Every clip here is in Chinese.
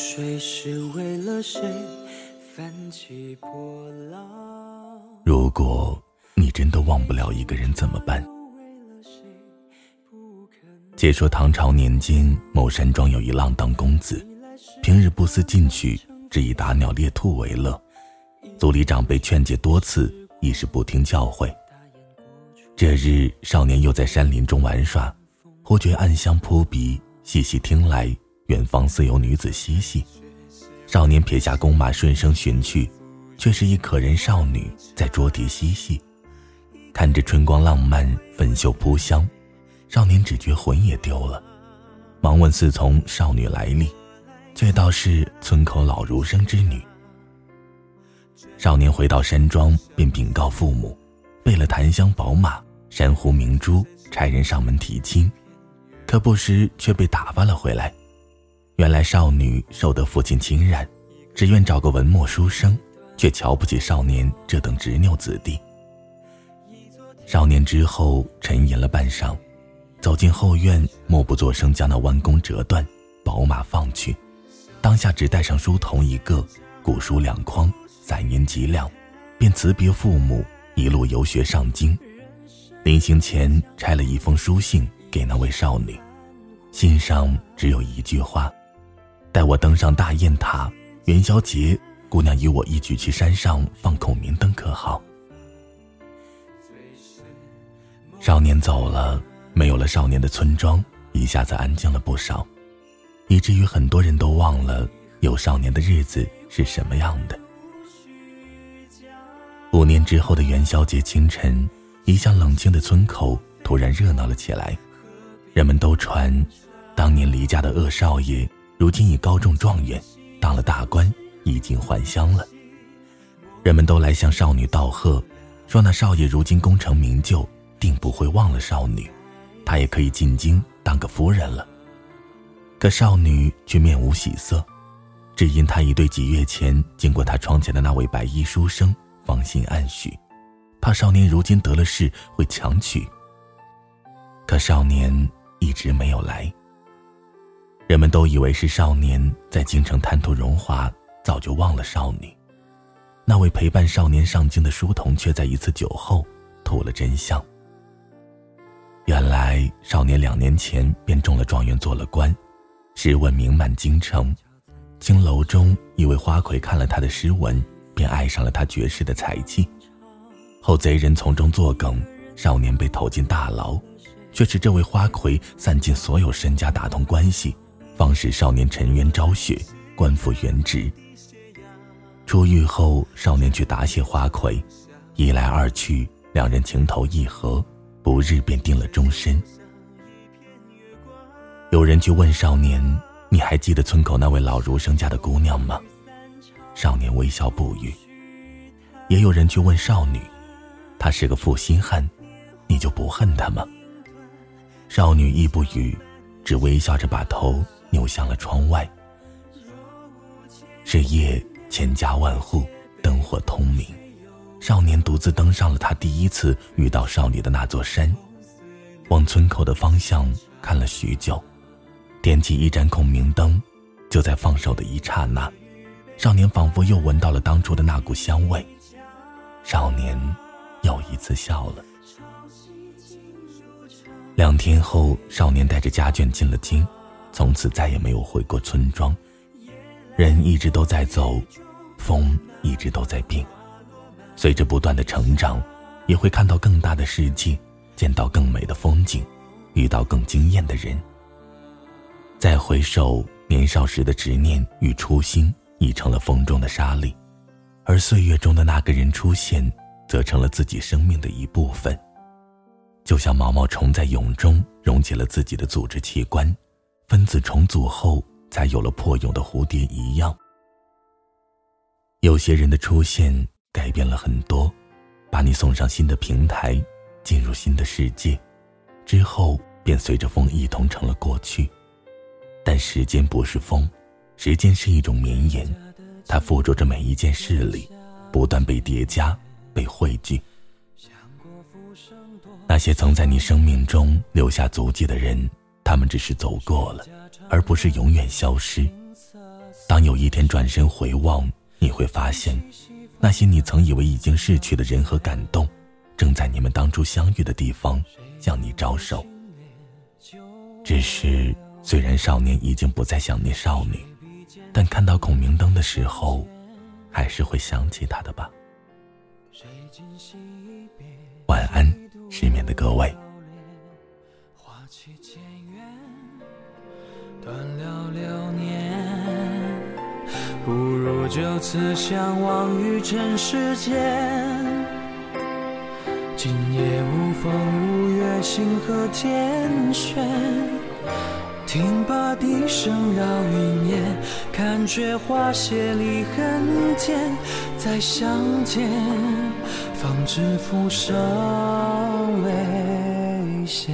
水是为了谁泛起波浪？如果你真的忘不了一个人，怎么办？解说唐朝年间，某山庄有一浪荡公子，平日不思进取，只以打鸟猎兔为乐。族里长辈劝诫多次，亦是不听教诲。这日，少年又在山林中玩耍，忽觉暗香扑鼻，细细听来，远方似有女子嬉戏。少年撇下弓马，顺声寻去，却是一可人少女在桌底嬉戏。看着春光浪漫，粉袖扑香。少年只觉魂也丢了，忙问侍从少女来历，却道是村口老儒生之女。少年回到山庄，便禀告父母，备了檀香宝马、珊瑚明珠，差人上门提亲，可不时却被打发了回来。原来少女受得父亲侵染，只愿找个文墨书生，却瞧不起少年这等执拗子弟。少年之后沉吟了半晌。走进后院，默不作声，将那弯弓折断，宝马放去，当下只带上书童一个，古书两筐，散银几两，便辞别父母，一路游学上京。临行前，拆了一封书信给那位少女，信上只有一句话：“待我登上大雁塔，元宵节，姑娘与我一起去山上放孔明灯，可好？”少年走了。没有了少年的村庄，一下子安静了不少，以至于很多人都忘了有少年的日子是什么样的。五年之后的元宵节清晨，一向冷清的村口突然热闹了起来，人们都传，当年离家的恶少爷，如今已高中状元，当了大官，衣锦还乡了。人们都来向少女道贺，说那少爷如今功成名就，定不会忘了少女。他也可以进京当个夫人了。可少女却面无喜色，只因他已对几月前经过他窗前的那位白衣书生芳心暗许，怕少年如今得了势会强娶。可少年一直没有来。人们都以为是少年在京城贪图荣华，早就忘了少女。那位陪伴少年上京的书童却在一次酒后吐了真相。原来少年两年前便中了状元，做了官，诗文名满京城。青楼中一位花魁看了他的诗文，便爱上了他绝世的才气。后贼人从中作梗，少年被投进大牢，却是这位花魁散尽所有身家，打通关系，方使少年沉冤昭雪，官复原职。出狱后，少年去答谢花魁，一来二去，两人情投意合。不日便定了终身。有人去问少年：“你还记得村口那位老儒生家的姑娘吗？”少年微笑不语。也有人去问少女：“他是个负心汉，你就不恨他吗？”少女亦不语，只微笑着把头扭向了窗外。是夜，千家万户灯火通明。少年独自登上了他第一次遇到少女的那座山，往村口的方向看了许久，点起一盏孔明灯，就在放手的一刹那，少年仿佛又闻到了当初的那股香味。少年又一次笑了。两天后，少年带着家眷进了京，从此再也没有回过村庄。人一直都在走，风一直都在变。随着不断的成长，也会看到更大的世界，见到更美的风景，遇到更惊艳的人。再回首年少时的执念与初心，已成了风中的沙粒，而岁月中的那个人出现，则成了自己生命的一部分。就像毛毛虫在蛹中溶解了自己的组织器官，分子重组后才有了破蛹的蝴蝶一样。有些人的出现。改变了很多，把你送上新的平台，进入新的世界，之后便随着风一同成了过去。但时间不是风，时间是一种绵延，它附着着每一件事里，不断被叠加、被汇聚。那些曾在你生命中留下足迹的人，他们只是走过了，而不是永远消失。当有一天转身回望，你会发现，那些你曾以为已经逝去的人和感动，正在你们当初相遇的地方向你招手。只是，虽然少年已经不再想念少女，但看到孔明灯的时候，还是会想起他的吧。晚安，失眠的各位。断了流年，不如就此相忘于尘世间。今夜无风无月，星河天悬。听罢笛声绕云烟，看却花谢离恨天。再相见，方知浮生未歇。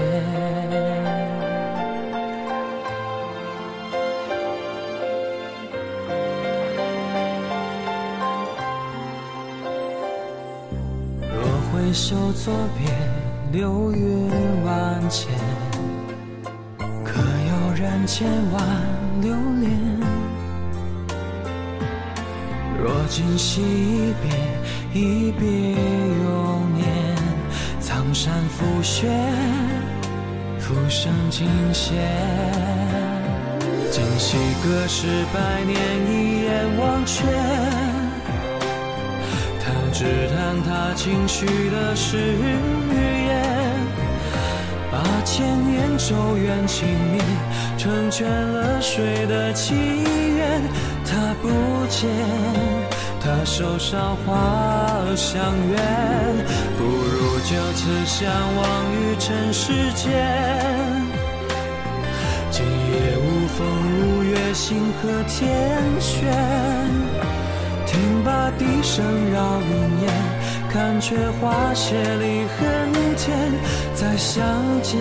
回首作别，流云万千，可有人千万留恋？若今夕一别，一别永年。苍山覆雪，浮生尽歇。今夕隔世百年，一眼忘却。只叹他轻许的誓言，把千年咒怨轻灭，成全了谁的祈愿？他不见，他手上花香远，不如就此相忘于尘世间。今夜无风无月，星河天悬。笛声绕云烟，看却花谢离恨天。再相见，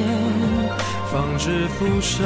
方知浮生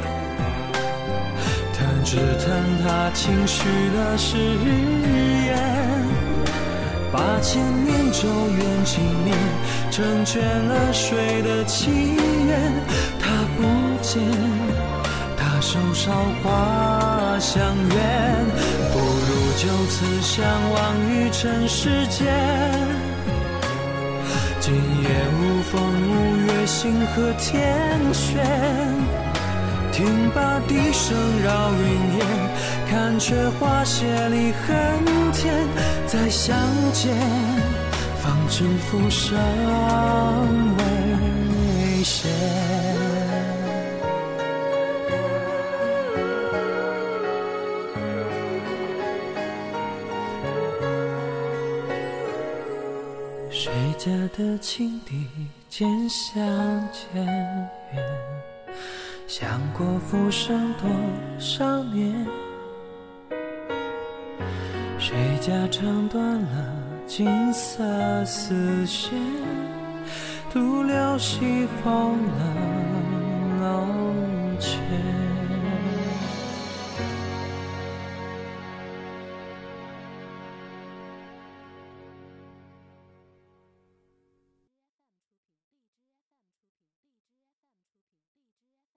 只叹他轻许的誓言，八千年咒怨轻灭，成全了谁的祈愿？他不见，他手上花香远，不如就此相忘于尘世间。今夜无风无月，星河天悬。听罢笛声绕云烟，看却花谢离恨天。再相见，方知浮生未歇。谁家的青笛渐相渐远？想过浮生多少年，谁家唱断了金色丝线，独留西风冷傲前。